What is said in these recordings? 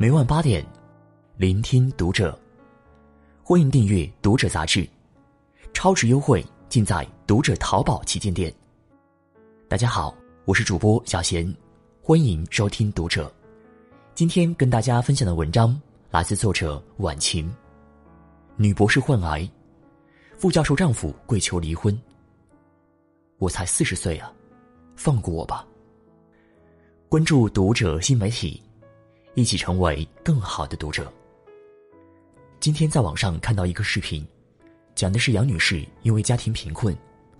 每晚八点，聆听读者。欢迎订阅《读者》杂志，超值优惠尽在《读者》淘宝旗舰店。大家好，我是主播小贤，欢迎收听《读者》。今天跟大家分享的文章来自作者晚晴。女博士患癌，副教授丈夫跪求离婚。我才四十岁啊，放过我吧。关注《读者》新媒体。一起成为更好的读者。今天在网上看到一个视频，讲的是杨女士因为家庭贫困，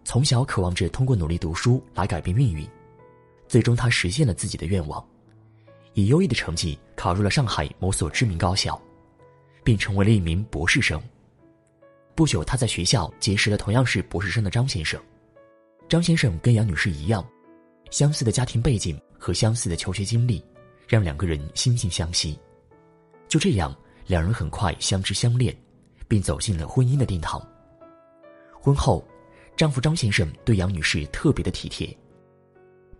从小渴望着通过努力读书来改变命运，最终她实现了自己的愿望，以优异的成绩考入了上海某所知名高校，并成为了一名博士生。不久，她在学校结识了同样是博士生的张先生。张先生跟杨女士一样，相似的家庭背景和相似的求学经历。让两个人惺惺相惜，就这样，两人很快相知相恋，并走进了婚姻的殿堂。婚后，丈夫张先生对杨女士特别的体贴。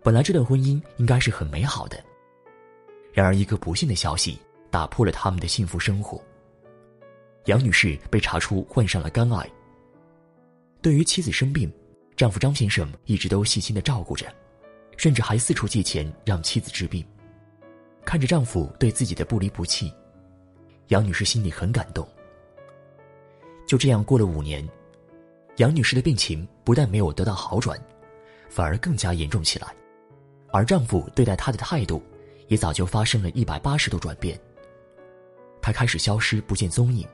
本来这段婚姻应该是很美好的，然而一个不幸的消息打破了他们的幸福生活。杨女士被查出患上了肝癌。对于妻子生病，丈夫张先生一直都细心的照顾着，甚至还四处借钱让妻子治病。看着丈夫对自己的不离不弃，杨女士心里很感动。就这样过了五年，杨女士的病情不但没有得到好转，反而更加严重起来，而丈夫对待她的态度也早就发生了一百八十度转变。他开始消失不见踪影，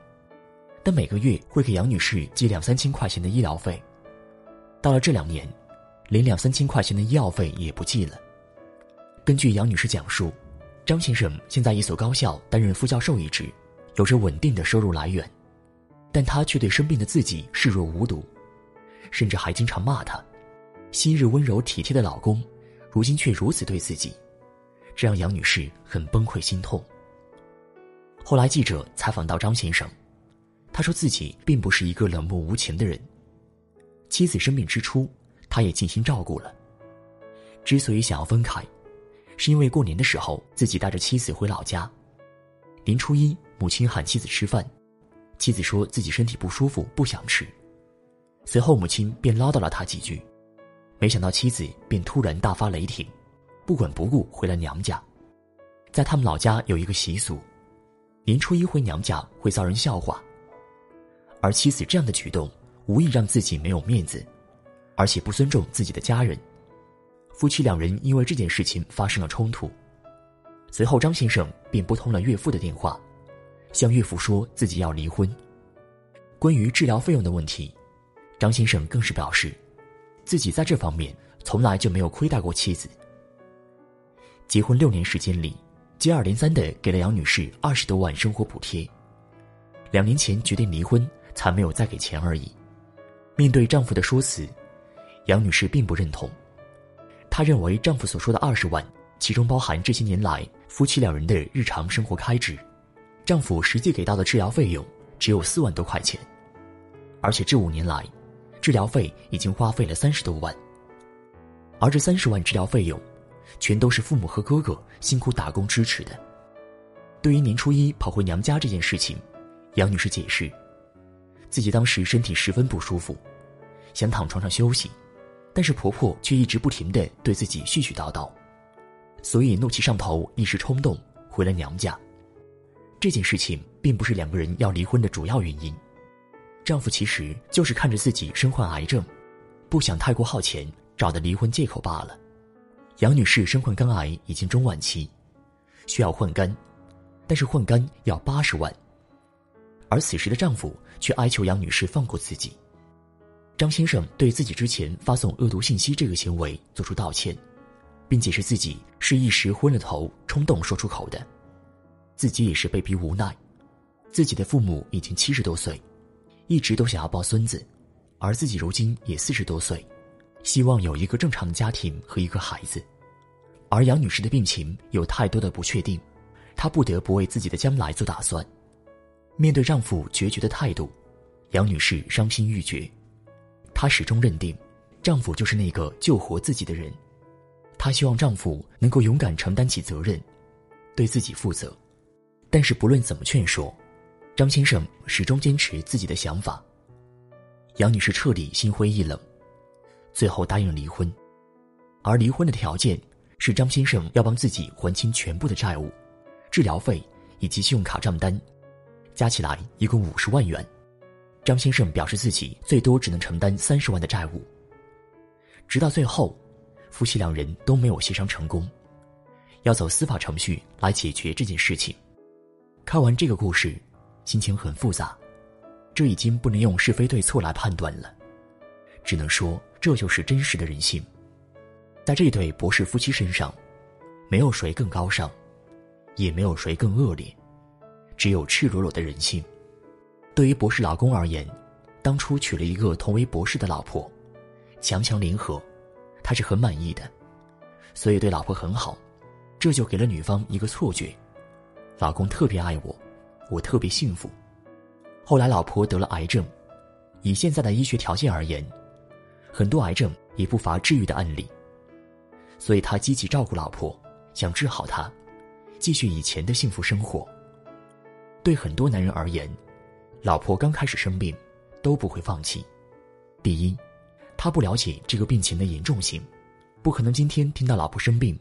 但每个月会给杨女士寄两三千块钱的医疗费。到了这两年，连两三千块钱的医药费也不寄了。根据杨女士讲述。张先生现在一所高校担任副教授一职，有着稳定的收入来源，但他却对生病的自己视若无睹，甚至还经常骂他。昔日温柔体贴的老公，如今却如此对自己，这让杨女士很崩溃心痛。后来记者采访到张先生，他说自己并不是一个冷漠无情的人，妻子生病之初，他也尽心照顾了。之所以想要分开。是因为过年的时候自己带着妻子回老家，年初一母亲喊妻子吃饭，妻子说自己身体不舒服不想吃，随后母亲便唠叨了他几句，没想到妻子便突然大发雷霆，不管不顾回了娘家。在他们老家有一个习俗，年初一回娘家会遭人笑话，而妻子这样的举动无意让自己没有面子，而且不尊重自己的家人。夫妻两人因为这件事情发生了冲突，随后张先生便拨通了岳父的电话，向岳父说自己要离婚。关于治疗费用的问题，张先生更是表示，自己在这方面从来就没有亏待过妻子。结婚六年时间里，接二连三的给了杨女士二十多万生活补贴，两年前决定离婚才没有再给钱而已。面对丈夫的说辞，杨女士并不认同。她认为丈夫所说的二十万，其中包含这些年来夫妻两人的日常生活开支，丈夫实际给到的治疗费用只有四万多块钱，而且这五年来，治疗费已经花费了三十多万，而这三十万治疗费用，全都是父母和哥哥辛苦打工支持的。对于年初一跑回娘家这件事情，杨女士解释，自己当时身体十分不舒服，想躺床上休息。但是婆婆却一直不停的对自己絮絮叨叨，所以怒气上头，一时冲动回了娘家。这件事情并不是两个人要离婚的主要原因，丈夫其实就是看着自己身患癌症，不想太过耗钱，找的离婚借口罢了。杨女士身患肝癌已经中晚期，需要换肝，但是换肝要八十万，而此时的丈夫却哀求杨女士放过自己。张先生对自己之前发送恶毒信息这个行为做出道歉，并解释自己是一时昏了头，冲动说出口的，自己也是被逼无奈。自己的父母已经七十多岁，一直都想要抱孙子，而自己如今也四十多岁，希望有一个正常的家庭和一个孩子。而杨女士的病情有太多的不确定，她不得不为自己的将来做打算。面对丈夫决绝的态度，杨女士伤心欲绝。她始终认定，丈夫就是那个救活自己的人。她希望丈夫能够勇敢承担起责任，对自己负责。但是不论怎么劝说，张先生始终坚持自己的想法。杨女士彻底心灰意冷，最后答应离婚，而离婚的条件是张先生要帮自己还清全部的债务、治疗费以及信用卡账单，加起来一共五十万元。张先生表示自己最多只能承担三十万的债务。直到最后，夫妻两人都没有协商成功，要走司法程序来解决这件事情。看完这个故事，心情很复杂。这已经不能用是非对错来判断了，只能说这就是真实的人性。在这对博士夫妻身上，没有谁更高尚，也没有谁更恶劣，只有赤裸裸的人性。对于博士老公而言，当初娶了一个同为博士的老婆，强强联合，他是很满意的，所以对老婆很好，这就给了女方一个错觉：老公特别爱我，我特别幸福。后来老婆得了癌症，以现在的医学条件而言，很多癌症也不乏治愈的案例，所以他积极照顾老婆，想治好她，继续以前的幸福生活。对很多男人而言，老婆刚开始生病，都不会放弃。第一，他不了解这个病情的严重性，不可能今天听到老婆生病，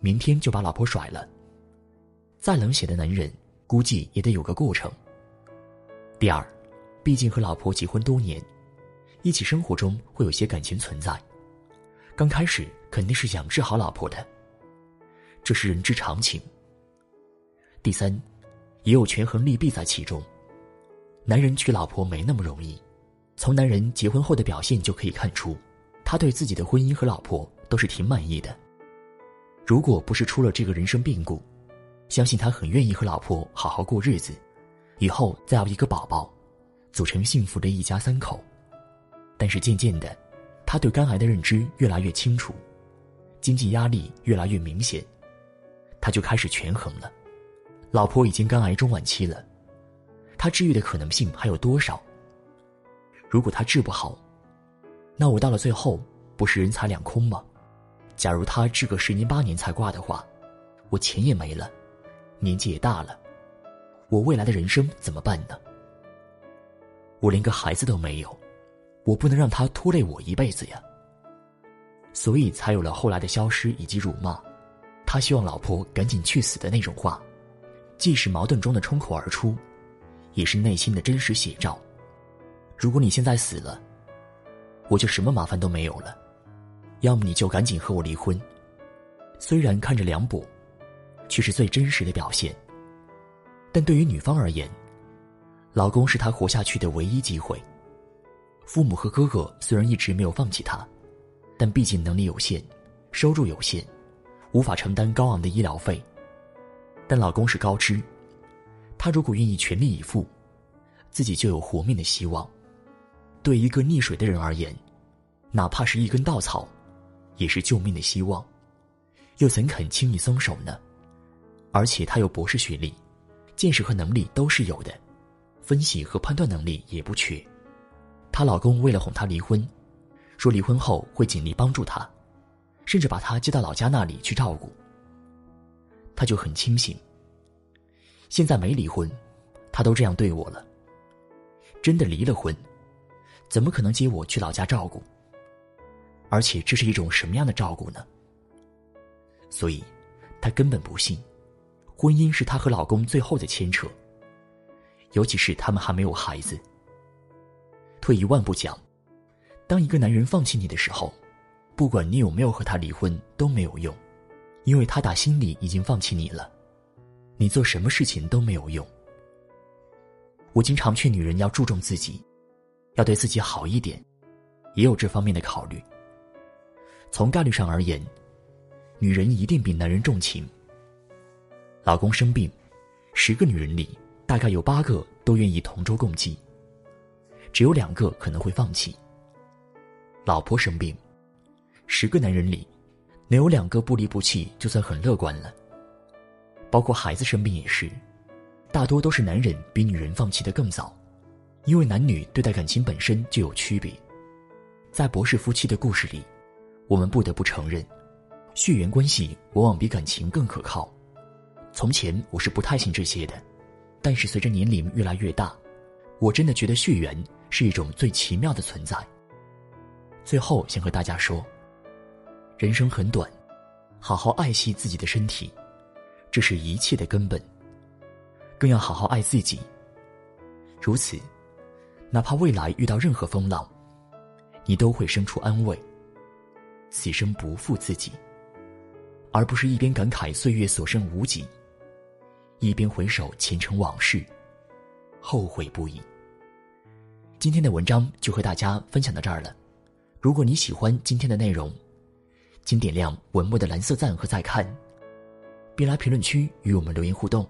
明天就把老婆甩了。再冷血的男人，估计也得有个过程。第二，毕竟和老婆结婚多年，一起生活中会有些感情存在，刚开始肯定是想治好老婆的，这是人之常情。第三，也有权衡利弊在其中。男人娶老婆没那么容易，从男人结婚后的表现就可以看出，他对自己的婚姻和老婆都是挺满意的。如果不是出了这个人生变故，相信他很愿意和老婆好好过日子，以后再要一个宝宝，组成幸福的一家三口。但是渐渐的，他对肝癌的认知越来越清楚，经济压力越来越明显，他就开始权衡了。老婆已经肝癌中晚期了。他治愈的可能性还有多少？如果他治不好，那我到了最后不是人财两空吗？假如他治个十年八年才挂的话，我钱也没了，年纪也大了，我未来的人生怎么办呢？我连个孩子都没有，我不能让他拖累我一辈子呀。所以才有了后来的消失以及辱骂，他希望老婆赶紧去死的那种话，既是矛盾中的冲口而出。也是内心的真实写照。如果你现在死了，我就什么麻烦都没有了；要么你就赶紧和我离婚。虽然看着凉薄，却是最真实的表现。但对于女方而言，老公是她活下去的唯一机会。父母和哥哥虽然一直没有放弃她，但毕竟能力有限，收入有限，无法承担高昂的医疗费。但老公是高知。他如果愿意全力以赴，自己就有活命的希望。对一个溺水的人而言，哪怕是一根稻草，也是救命的希望。又怎肯轻易松手呢？而且他有博士学历，见识和能力都是有的，分析和判断能力也不缺。她老公为了哄她离婚，说离婚后会尽力帮助她，甚至把她接到老家那里去照顾。她就很清醒。现在没离婚，他都这样对我了。真的离了婚，怎么可能接我去老家照顾？而且这是一种什么样的照顾呢？所以，她根本不信，婚姻是她和老公最后的牵扯。尤其是他们还没有孩子。退一万步讲，当一个男人放弃你的时候，不管你有没有和他离婚都没有用，因为他打心里已经放弃你了。你做什么事情都没有用。我经常劝女人要注重自己，要对自己好一点，也有这方面的考虑。从概率上而言，女人一定比男人重情。老公生病，十个女人里大概有八个都愿意同舟共济，只有两个可能会放弃。老婆生病，十个男人里能有两个不离不弃，就算很乐观了。包括孩子生病也是，大多都是男人比女人放弃的更早，因为男女对待感情本身就有区别。在博士夫妻的故事里，我们不得不承认，血缘关系往往比感情更可靠。从前我是不太信这些的，但是随着年龄越来越大，我真的觉得血缘是一种最奇妙的存在。最后，想和大家说，人生很短，好好爱惜自己的身体，这是一切的根本。更要好好爱自己。如此，哪怕未来遇到任何风浪，你都会生出安慰。此生不负自己，而不是一边感慨岁月所剩无几，一边回首前尘往事，后悔不已。今天的文章就和大家分享到这儿了。如果你喜欢今天的内容，请点亮文末的蓝色赞和再看，并来评论区与我们留言互动。